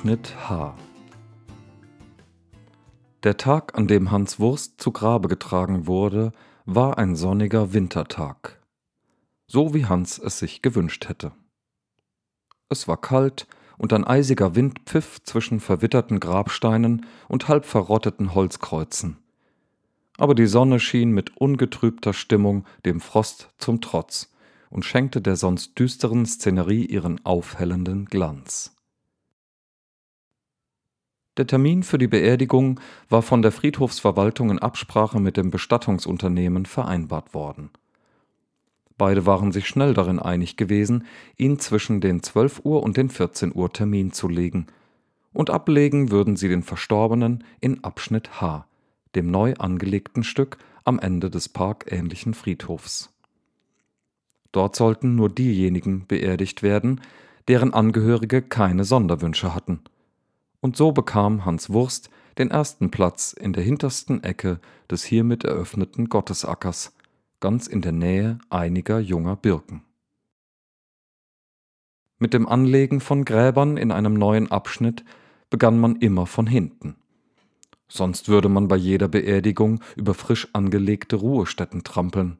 Abschnitt H Der Tag, an dem Hans Wurst zu Grabe getragen wurde, war ein sonniger Wintertag, so wie Hans es sich gewünscht hätte. Es war kalt, und ein eisiger Wind pfiff zwischen verwitterten Grabsteinen und halb verrotteten Holzkreuzen. Aber die Sonne schien mit ungetrübter Stimmung dem Frost zum Trotz und schenkte der sonst düsteren Szenerie ihren aufhellenden Glanz. Der Termin für die Beerdigung war von der Friedhofsverwaltung in Absprache mit dem Bestattungsunternehmen vereinbart worden. Beide waren sich schnell darin einig gewesen, ihn zwischen den 12 Uhr und den 14 Uhr Termin zu legen, und ablegen würden sie den Verstorbenen in Abschnitt H, dem neu angelegten Stück am Ende des parkähnlichen Friedhofs. Dort sollten nur diejenigen beerdigt werden, deren Angehörige keine Sonderwünsche hatten. Und so bekam Hans Wurst den ersten Platz in der hintersten Ecke des hiermit eröffneten Gottesackers, ganz in der Nähe einiger junger Birken. Mit dem Anlegen von Gräbern in einem neuen Abschnitt begann man immer von hinten. Sonst würde man bei jeder Beerdigung über frisch angelegte Ruhestätten trampeln.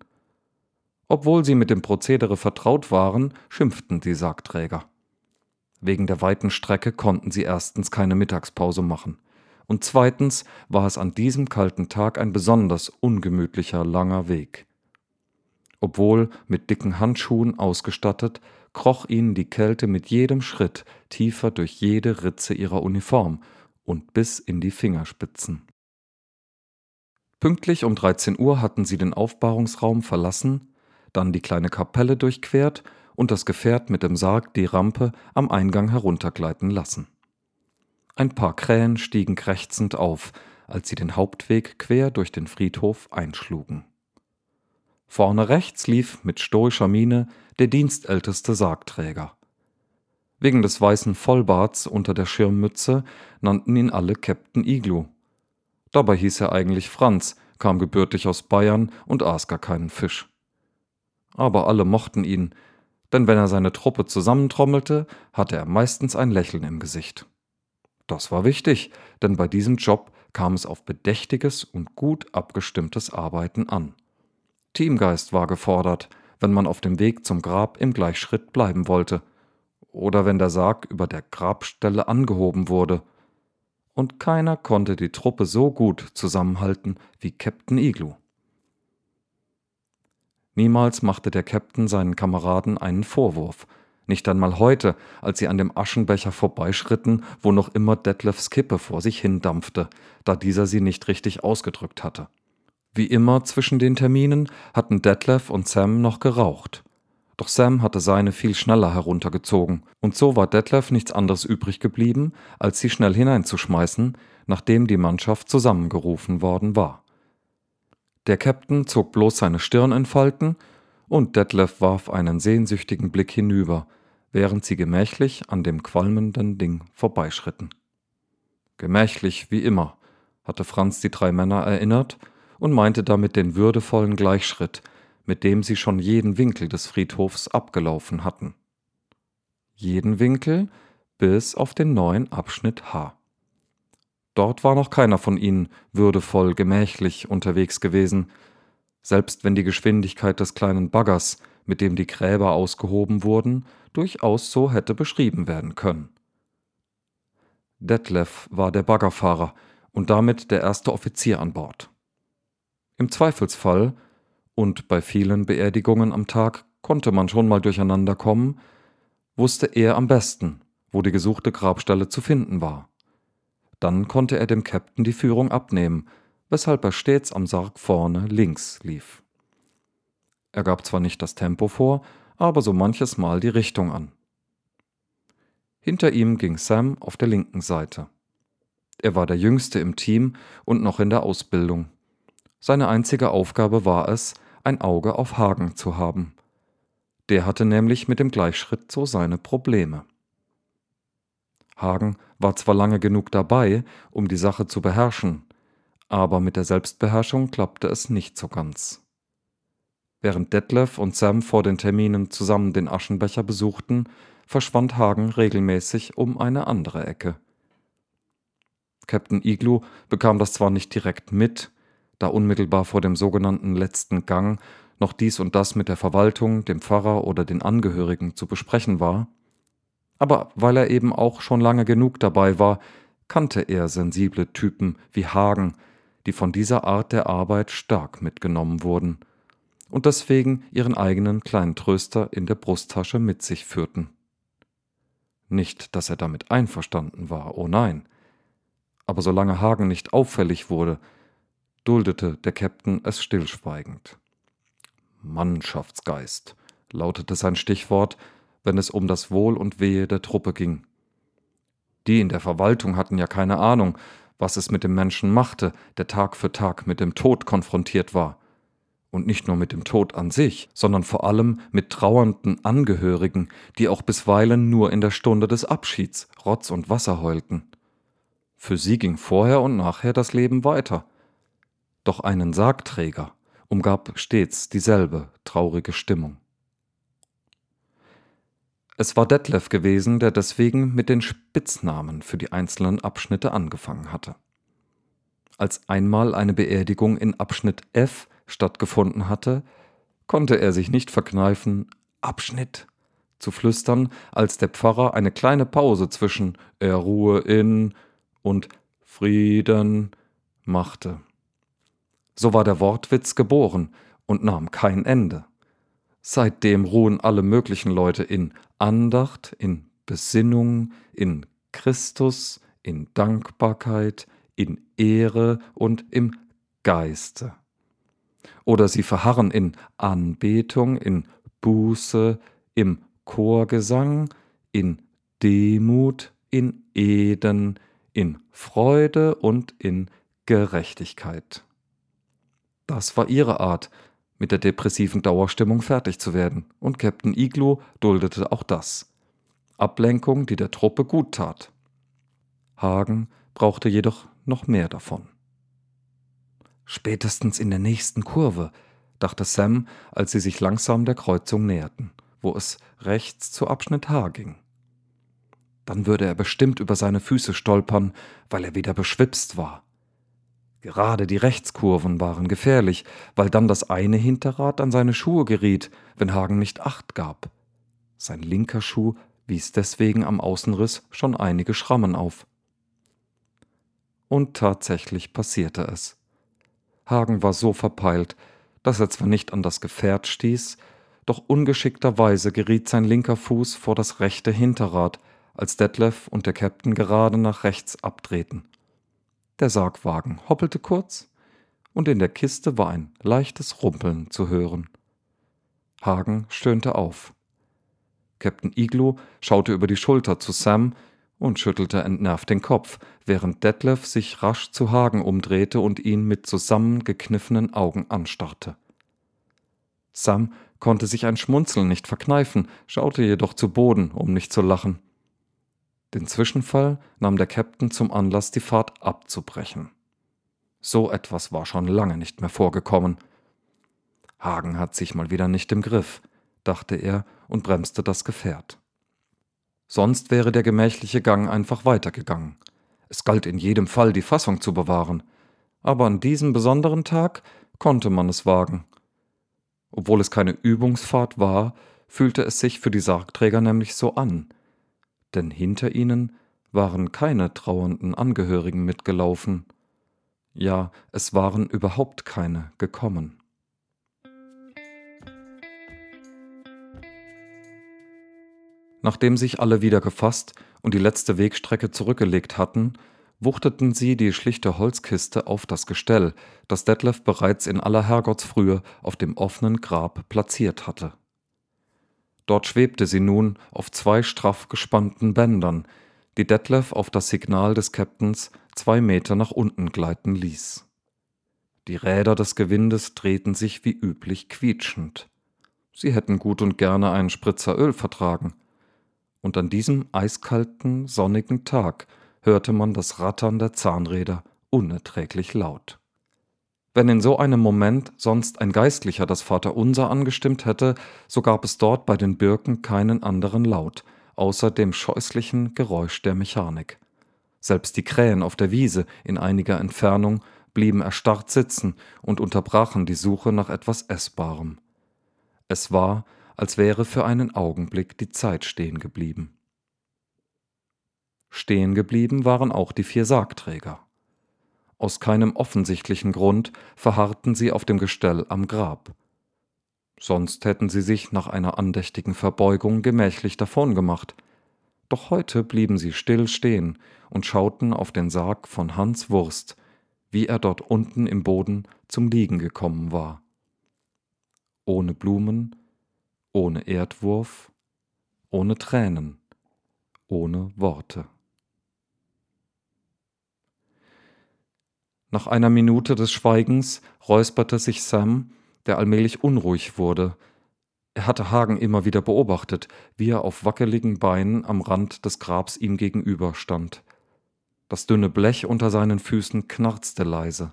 Obwohl sie mit dem Prozedere vertraut waren, schimpften die Sargträger. Wegen der weiten Strecke konnten sie erstens keine Mittagspause machen, und zweitens war es an diesem kalten Tag ein besonders ungemütlicher langer Weg. Obwohl mit dicken Handschuhen ausgestattet, kroch ihnen die Kälte mit jedem Schritt tiefer durch jede Ritze ihrer Uniform und bis in die Fingerspitzen. Pünktlich um 13 Uhr hatten sie den Aufbahrungsraum verlassen dann die kleine Kapelle durchquert und das Gefährt mit dem Sarg die Rampe am Eingang heruntergleiten lassen. Ein paar Krähen stiegen krächzend auf, als sie den Hauptweg quer durch den Friedhof einschlugen. Vorne rechts lief mit stoischer Miene der dienstälteste Sargträger. Wegen des weißen Vollbarts unter der Schirmmütze nannten ihn alle Captain Igloo. Dabei hieß er eigentlich Franz, kam gebürtig aus Bayern und aß gar keinen Fisch aber alle mochten ihn, denn wenn er seine Truppe zusammentrommelte, hatte er meistens ein Lächeln im Gesicht. Das war wichtig, denn bei diesem Job kam es auf bedächtiges und gut abgestimmtes Arbeiten an. Teamgeist war gefordert, wenn man auf dem Weg zum Grab im Gleichschritt bleiben wollte, oder wenn der Sarg über der Grabstelle angehoben wurde. Und keiner konnte die Truppe so gut zusammenhalten wie Captain Igloo. Niemals machte der Käpt'n seinen Kameraden einen Vorwurf, nicht einmal heute, als sie an dem Aschenbecher vorbeischritten, wo noch immer Detlefs Kippe vor sich hindampfte, da dieser sie nicht richtig ausgedrückt hatte. Wie immer zwischen den Terminen hatten Detlef und Sam noch geraucht. Doch Sam hatte seine viel schneller heruntergezogen, und so war Detlef nichts anderes übrig geblieben, als sie schnell hineinzuschmeißen, nachdem die Mannschaft zusammengerufen worden war. Der Käpt'n zog bloß seine Stirn in Falten, und Detlef warf einen sehnsüchtigen Blick hinüber, während sie gemächlich an dem qualmenden Ding vorbeischritten. Gemächlich wie immer, hatte Franz die drei Männer erinnert und meinte damit den würdevollen Gleichschritt, mit dem sie schon jeden Winkel des Friedhofs abgelaufen hatten. Jeden Winkel bis auf den neuen Abschnitt H. Dort war noch keiner von ihnen würdevoll, gemächlich unterwegs gewesen, selbst wenn die Geschwindigkeit des kleinen Baggers, mit dem die Gräber ausgehoben wurden, durchaus so hätte beschrieben werden können. Detlef war der Baggerfahrer und damit der erste Offizier an Bord. Im Zweifelsfall, und bei vielen Beerdigungen am Tag konnte man schon mal durcheinander kommen, wusste er am besten, wo die gesuchte Grabstelle zu finden war. Dann konnte er dem Käpt'n die Führung abnehmen, weshalb er stets am Sarg vorne links lief. Er gab zwar nicht das Tempo vor, aber so manches Mal die Richtung an. Hinter ihm ging Sam auf der linken Seite. Er war der Jüngste im Team und noch in der Ausbildung. Seine einzige Aufgabe war es, ein Auge auf Hagen zu haben. Der hatte nämlich mit dem Gleichschritt so seine Probleme. Hagen war zwar lange genug dabei, um die Sache zu beherrschen, aber mit der Selbstbeherrschung klappte es nicht so ganz. Während Detlef und Sam vor den Terminen zusammen den Aschenbecher besuchten, verschwand Hagen regelmäßig um eine andere Ecke. Captain Igloo bekam das zwar nicht direkt mit, da unmittelbar vor dem sogenannten letzten Gang noch dies und das mit der Verwaltung, dem Pfarrer oder den Angehörigen zu besprechen war, aber weil er eben auch schon lange genug dabei war, kannte er sensible Typen wie Hagen, die von dieser Art der Arbeit stark mitgenommen wurden und deswegen ihren eigenen kleinen Tröster in der Brusttasche mit sich führten. Nicht, dass er damit einverstanden war, oh nein. Aber solange Hagen nicht auffällig wurde, duldete der Käpt'n es stillschweigend. Mannschaftsgeist lautete sein Stichwort, wenn es um das Wohl und Wehe der Truppe ging. Die in der Verwaltung hatten ja keine Ahnung, was es mit dem Menschen machte, der Tag für Tag mit dem Tod konfrontiert war. Und nicht nur mit dem Tod an sich, sondern vor allem mit trauernden Angehörigen, die auch bisweilen nur in der Stunde des Abschieds Rotz und Wasser heulten. Für sie ging vorher und nachher das Leben weiter. Doch einen Sargträger umgab stets dieselbe traurige Stimmung. Es war Detlef gewesen, der deswegen mit den Spitznamen für die einzelnen Abschnitte angefangen hatte. Als einmal eine Beerdigung in Abschnitt F stattgefunden hatte, konnte er sich nicht verkneifen, Abschnitt zu flüstern, als der Pfarrer eine kleine Pause zwischen Er ruhe in und Frieden machte. So war der Wortwitz geboren und nahm kein Ende. Seitdem ruhen alle möglichen Leute in Andacht, in Besinnung, in Christus, in Dankbarkeit, in Ehre und im Geiste. Oder sie verharren in Anbetung, in Buße, im Chorgesang, in Demut, in Eden, in Freude und in Gerechtigkeit. Das war ihre Art, mit der depressiven Dauerstimmung fertig zu werden, und Captain Igloo duldete auch das. Ablenkung, die der Truppe gut tat. Hagen brauchte jedoch noch mehr davon. Spätestens in der nächsten Kurve, dachte Sam, als sie sich langsam der Kreuzung näherten, wo es rechts zu Abschnitt H ging. Dann würde er bestimmt über seine Füße stolpern, weil er wieder beschwipst war. Gerade die Rechtskurven waren gefährlich, weil dann das eine Hinterrad an seine Schuhe geriet, wenn Hagen nicht acht gab. Sein linker Schuh wies deswegen am Außenriss schon einige Schrammen auf. Und tatsächlich passierte es. Hagen war so verpeilt, dass er zwar nicht an das Gefährt stieß, doch ungeschickterweise geriet sein linker Fuß vor das rechte Hinterrad, als Detlef und der Käpt'n gerade nach rechts abdrehten. Der Sargwagen hoppelte kurz, und in der Kiste war ein leichtes Rumpeln zu hören. Hagen stöhnte auf. Captain Igloo schaute über die Schulter zu Sam und schüttelte entnervt den Kopf, während Detlef sich rasch zu Hagen umdrehte und ihn mit zusammengekniffenen Augen anstarrte. Sam konnte sich ein Schmunzeln nicht verkneifen, schaute jedoch zu Boden, um nicht zu lachen. Den Zwischenfall nahm der Captain zum Anlass, die Fahrt abzubrechen. So etwas war schon lange nicht mehr vorgekommen. Hagen hat sich mal wieder nicht im Griff, dachte er und bremste das Gefährt. Sonst wäre der gemächliche Gang einfach weitergegangen. Es galt in jedem Fall, die Fassung zu bewahren. Aber an diesem besonderen Tag konnte man es wagen. Obwohl es keine Übungsfahrt war, fühlte es sich für die Sargträger nämlich so an, denn hinter ihnen waren keine trauernden Angehörigen mitgelaufen. Ja, es waren überhaupt keine gekommen. Nachdem sich alle wieder gefasst und die letzte Wegstrecke zurückgelegt hatten, wuchteten sie die schlichte Holzkiste auf das Gestell, das Detlef bereits in aller Herrgottsfrühe auf dem offenen Grab platziert hatte. Dort schwebte sie nun auf zwei straff gespannten Bändern, die Detlef auf das Signal des Captains zwei Meter nach unten gleiten ließ. Die Räder des Gewindes drehten sich wie üblich quietschend. Sie hätten gut und gerne einen Spritzer Öl vertragen. Und an diesem eiskalten, sonnigen Tag hörte man das Rattern der Zahnräder unerträglich laut. Wenn in so einem Moment sonst ein Geistlicher das Vaterunser angestimmt hätte, so gab es dort bei den Birken keinen anderen Laut, außer dem scheußlichen Geräusch der Mechanik. Selbst die Krähen auf der Wiese in einiger Entfernung blieben erstarrt sitzen und unterbrachen die Suche nach etwas Essbarem. Es war, als wäre für einen Augenblick die Zeit stehen geblieben. Stehen geblieben waren auch die vier Sargträger. Aus keinem offensichtlichen Grund verharrten sie auf dem Gestell am Grab. Sonst hätten sie sich nach einer andächtigen Verbeugung gemächlich davongemacht. Doch heute blieben sie still stehen und schauten auf den Sarg von Hans Wurst, wie er dort unten im Boden zum Liegen gekommen war. Ohne Blumen, ohne Erdwurf, ohne Tränen, ohne Worte. Nach einer Minute des Schweigens räusperte sich Sam, der allmählich unruhig wurde. Er hatte Hagen immer wieder beobachtet, wie er auf wackeligen Beinen am Rand des Grabs ihm gegenüber stand. Das dünne Blech unter seinen Füßen knarzte leise.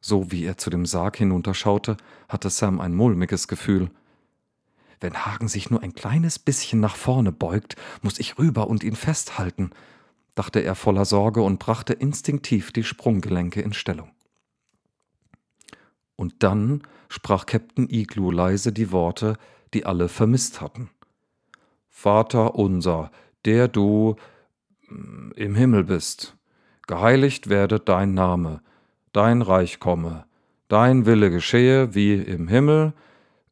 So wie er zu dem Sarg hinunterschaute, hatte Sam ein mulmiges Gefühl. Wenn Hagen sich nur ein kleines bisschen nach vorne beugt, muss ich rüber und ihn festhalten, dachte er voller Sorge und brachte instinktiv die Sprunggelenke in Stellung. Und dann sprach Captain Igloo leise die Worte, die alle vermisst hatten. Vater unser, der du mm, im Himmel bist, geheiligt werde dein Name, dein Reich komme, dein Wille geschehe wie im Himmel,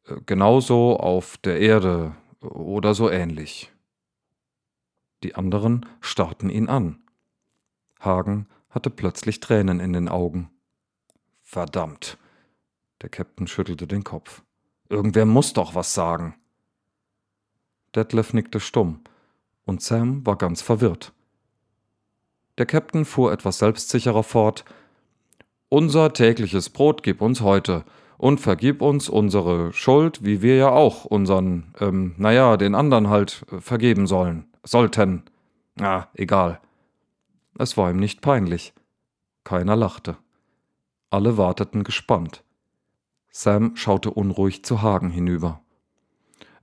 äh, genauso auf der Erde oder so ähnlich. Die anderen starrten ihn an. Hagen hatte plötzlich Tränen in den Augen. Verdammt. Der Käpt'n schüttelte den Kopf. Irgendwer muss doch was sagen. Detlef nickte stumm, und Sam war ganz verwirrt. Der Käpt'n fuhr etwas selbstsicherer fort. Unser tägliches Brot gib uns heute und vergib uns unsere Schuld, wie wir ja auch unseren, ähm, naja, den anderen halt äh, vergeben sollen sollten. Ah, egal. Es war ihm nicht peinlich. Keiner lachte. Alle warteten gespannt. Sam schaute unruhig zu Hagen hinüber.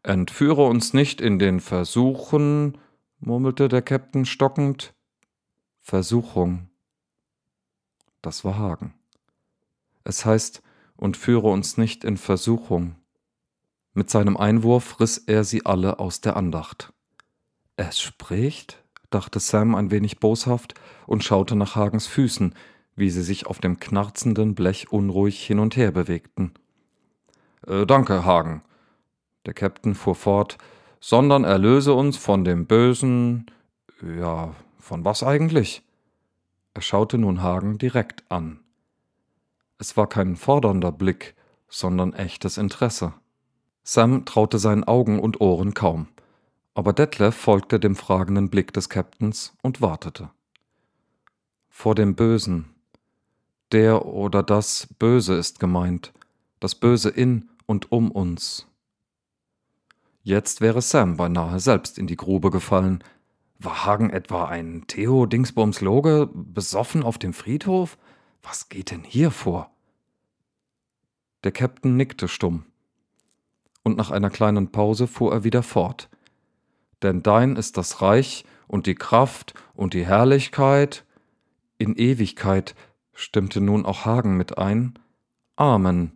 Entführe uns nicht in den Versuchen, murmelte der Käpt'n stockend. Versuchung. Das war Hagen. Es heißt, und führe uns nicht in Versuchung. Mit seinem Einwurf riss er sie alle aus der Andacht. Es spricht, dachte Sam ein wenig boshaft und schaute nach Hagens Füßen, wie sie sich auf dem knarzenden Blech unruhig hin und her bewegten. Äh, danke, Hagen. Der Käpt'n fuhr fort, sondern erlöse uns von dem bösen. Ja, von was eigentlich? Er schaute nun Hagen direkt an. Es war kein fordernder Blick, sondern echtes Interesse. Sam traute seinen Augen und Ohren kaum aber Detlef folgte dem fragenden Blick des Captains und wartete. Vor dem Bösen. Der oder das Böse ist gemeint, das Böse in und um uns. Jetzt wäre Sam beinahe selbst in die Grube gefallen. War Hagen etwa ein Theo Dingsbums Loge, besoffen auf dem Friedhof? Was geht denn hier vor? Der Captain nickte stumm. Und nach einer kleinen Pause fuhr er wieder fort denn dein ist das Reich und die Kraft und die Herrlichkeit in Ewigkeit, stimmte nun auch Hagen mit ein. Amen,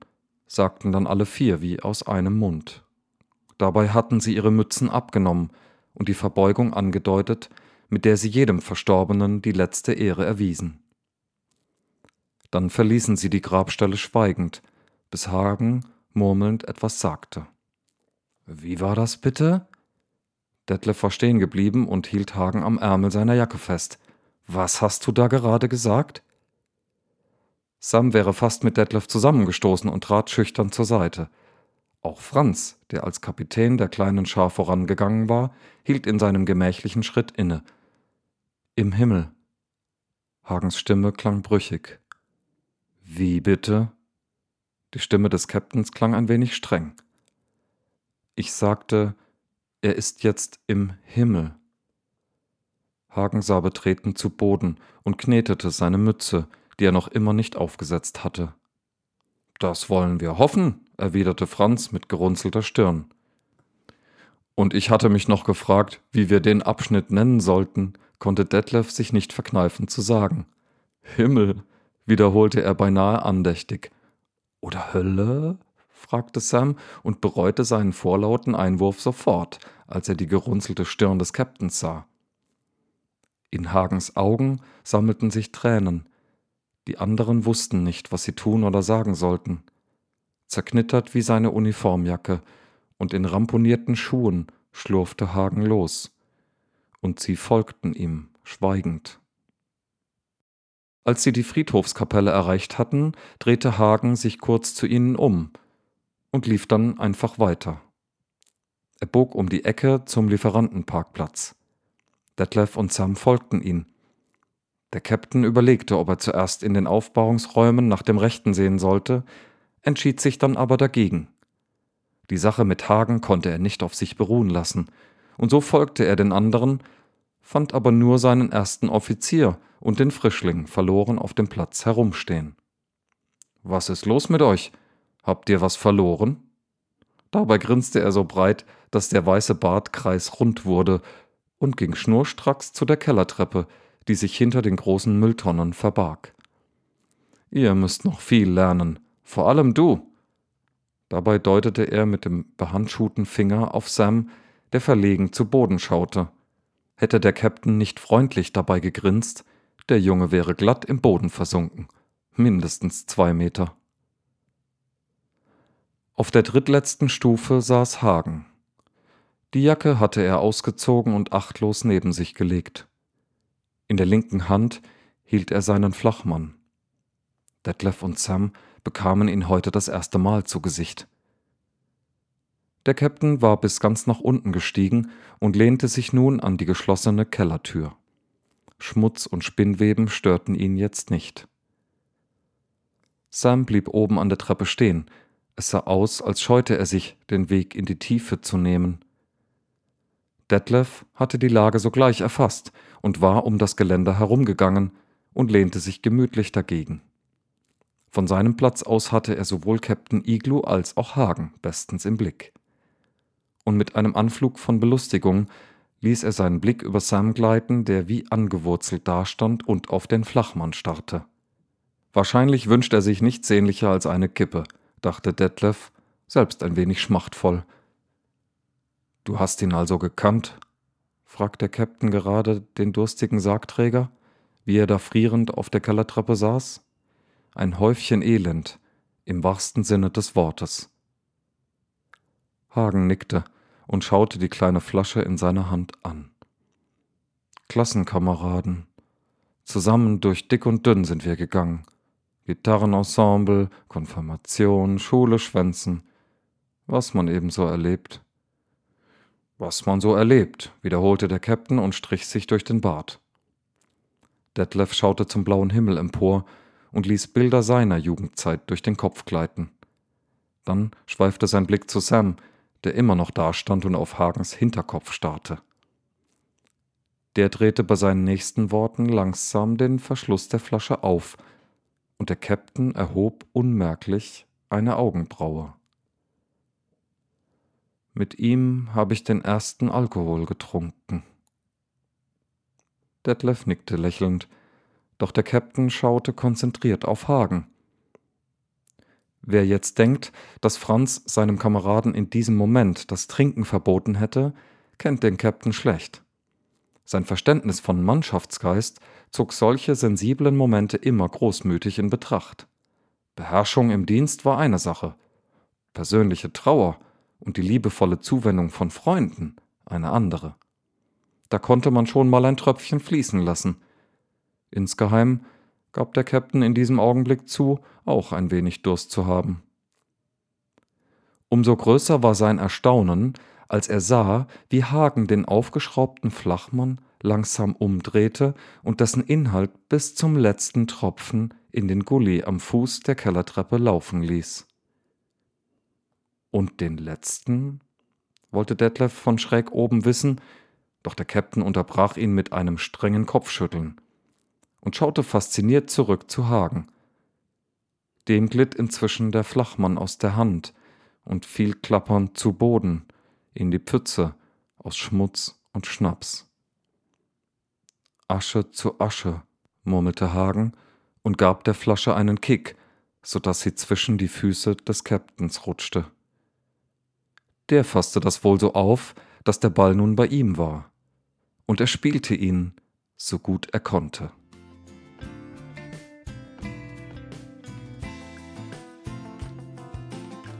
sagten dann alle vier wie aus einem Mund. Dabei hatten sie ihre Mützen abgenommen und die Verbeugung angedeutet, mit der sie jedem Verstorbenen die letzte Ehre erwiesen. Dann verließen sie die Grabstelle schweigend, bis Hagen murmelnd etwas sagte. Wie war das bitte? Detlef war stehen geblieben und hielt Hagen am Ärmel seiner Jacke fest. Was hast du da gerade gesagt? Sam wäre fast mit Detlef zusammengestoßen und trat schüchtern zur Seite. Auch Franz, der als Kapitän der kleinen Schar vorangegangen war, hielt in seinem gemächlichen Schritt inne. Im Himmel. Hagens Stimme klang brüchig. Wie bitte? Die Stimme des Captains klang ein wenig streng. Ich sagte, er ist jetzt im Himmel. Hagen sah betreten zu Boden und knetete seine Mütze, die er noch immer nicht aufgesetzt hatte. Das wollen wir hoffen, erwiderte Franz mit gerunzelter Stirn. Und ich hatte mich noch gefragt, wie wir den Abschnitt nennen sollten, konnte Detlef sich nicht verkneifen zu sagen. Himmel, wiederholte er beinahe andächtig. Oder Hölle? Fragte Sam und bereute seinen vorlauten Einwurf sofort, als er die gerunzelte Stirn des Captains sah. In Hagens Augen sammelten sich Tränen. Die anderen wussten nicht, was sie tun oder sagen sollten. Zerknittert wie seine Uniformjacke und in ramponierten Schuhen schlurfte Hagen los. Und sie folgten ihm, schweigend. Als sie die Friedhofskapelle erreicht hatten, drehte Hagen sich kurz zu ihnen um und lief dann einfach weiter. Er bog um die Ecke zum Lieferantenparkplatz. Detlef und Sam folgten ihm. Der Captain überlegte, ob er zuerst in den Aufbauungsräumen nach dem Rechten sehen sollte, entschied sich dann aber dagegen. Die Sache mit Hagen konnte er nicht auf sich beruhen lassen, und so folgte er den anderen, fand aber nur seinen ersten Offizier und den Frischling verloren auf dem Platz herumstehen. Was ist los mit euch? Habt ihr was verloren? Dabei grinste er so breit, dass der weiße Bartkreis rund wurde und ging schnurstracks zu der Kellertreppe, die sich hinter den großen Mülltonnen verbarg. Ihr müsst noch viel lernen, vor allem du. Dabei deutete er mit dem behandschuhten Finger auf Sam, der verlegen zu Boden schaute. Hätte der Captain nicht freundlich dabei gegrinst, der Junge wäre glatt im Boden versunken, mindestens zwei Meter. Auf der drittletzten Stufe saß Hagen. Die Jacke hatte er ausgezogen und achtlos neben sich gelegt. In der linken Hand hielt er seinen Flachmann. Detlef und Sam bekamen ihn heute das erste Mal zu Gesicht. Der Captain war bis ganz nach unten gestiegen und lehnte sich nun an die geschlossene Kellertür. Schmutz und Spinnweben störten ihn jetzt nicht. Sam blieb oben an der Treppe stehen. Es sah aus, als scheute er sich, den Weg in die Tiefe zu nehmen. Detlef hatte die Lage sogleich erfasst und war um das Geländer herumgegangen und lehnte sich gemütlich dagegen. Von seinem Platz aus hatte er sowohl Captain Igloo als auch Hagen bestens im Blick. Und mit einem Anflug von Belustigung ließ er seinen Blick über Sam gleiten, der wie angewurzelt dastand und auf den Flachmann starrte. Wahrscheinlich wünscht er sich nichts sehnlicher als eine Kippe, dachte Detlef, selbst ein wenig schmachtvoll, Du hast ihn also gekannt? fragt der Captain gerade den durstigen Sargträger, wie er da frierend auf der Kellertreppe saß. Ein Häufchen Elend, im wahrsten Sinne des Wortes. Hagen nickte und schaute die kleine Flasche in seiner Hand an. Klassenkameraden. Zusammen durch dick und dünn sind wir gegangen. Gitarrenensemble, Konfirmation, Schule schwänzen. Was man eben so erlebt. Was man so erlebt, wiederholte der Captain und strich sich durch den Bart. Detlef schaute zum blauen Himmel empor und ließ Bilder seiner Jugendzeit durch den Kopf gleiten. Dann schweifte sein Blick zu Sam, der immer noch dastand und auf Hagens Hinterkopf starrte. Der drehte bei seinen nächsten Worten langsam den Verschluss der Flasche auf, und der Captain erhob unmerklich eine Augenbraue. Mit ihm habe ich den ersten Alkohol getrunken. Detlef nickte lächelnd, doch der Captain schaute konzentriert auf Hagen. Wer jetzt denkt, dass Franz seinem Kameraden in diesem Moment das Trinken verboten hätte, kennt den Captain schlecht. Sein Verständnis von Mannschaftsgeist zog solche sensiblen Momente immer großmütig in Betracht. Beherrschung im Dienst war eine Sache, persönliche Trauer und die liebevolle Zuwendung von Freunden eine andere. Da konnte man schon mal ein Tröpfchen fließen lassen. Insgeheim gab der Captain in diesem Augenblick zu, auch ein wenig Durst zu haben. Umso größer war sein Erstaunen, als er sah, wie Hagen den aufgeschraubten Flachmann langsam umdrehte und dessen Inhalt bis zum letzten Tropfen in den Gully am Fuß der Kellertreppe laufen ließ. Und den letzten? wollte Detlef von schräg oben wissen, doch der Captain unterbrach ihn mit einem strengen Kopfschütteln und schaute fasziniert zurück zu Hagen. Dem glitt inzwischen der Flachmann aus der Hand und fiel klappernd zu Boden in die Pfütze aus Schmutz und Schnaps. Asche zu Asche, murmelte Hagen und gab der Flasche einen Kick, so dass sie zwischen die Füße des Captains rutschte. Der fasste das wohl so auf, dass der Ball nun bei ihm war, und er spielte ihn, so gut er konnte.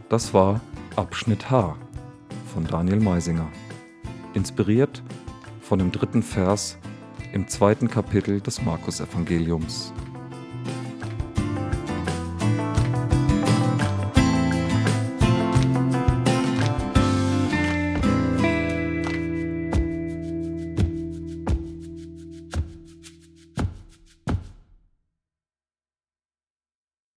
Das war Abschnitt H von Daniel Meisinger, inspiriert von dem dritten Vers im zweiten Kapitel des Markus-Evangeliums.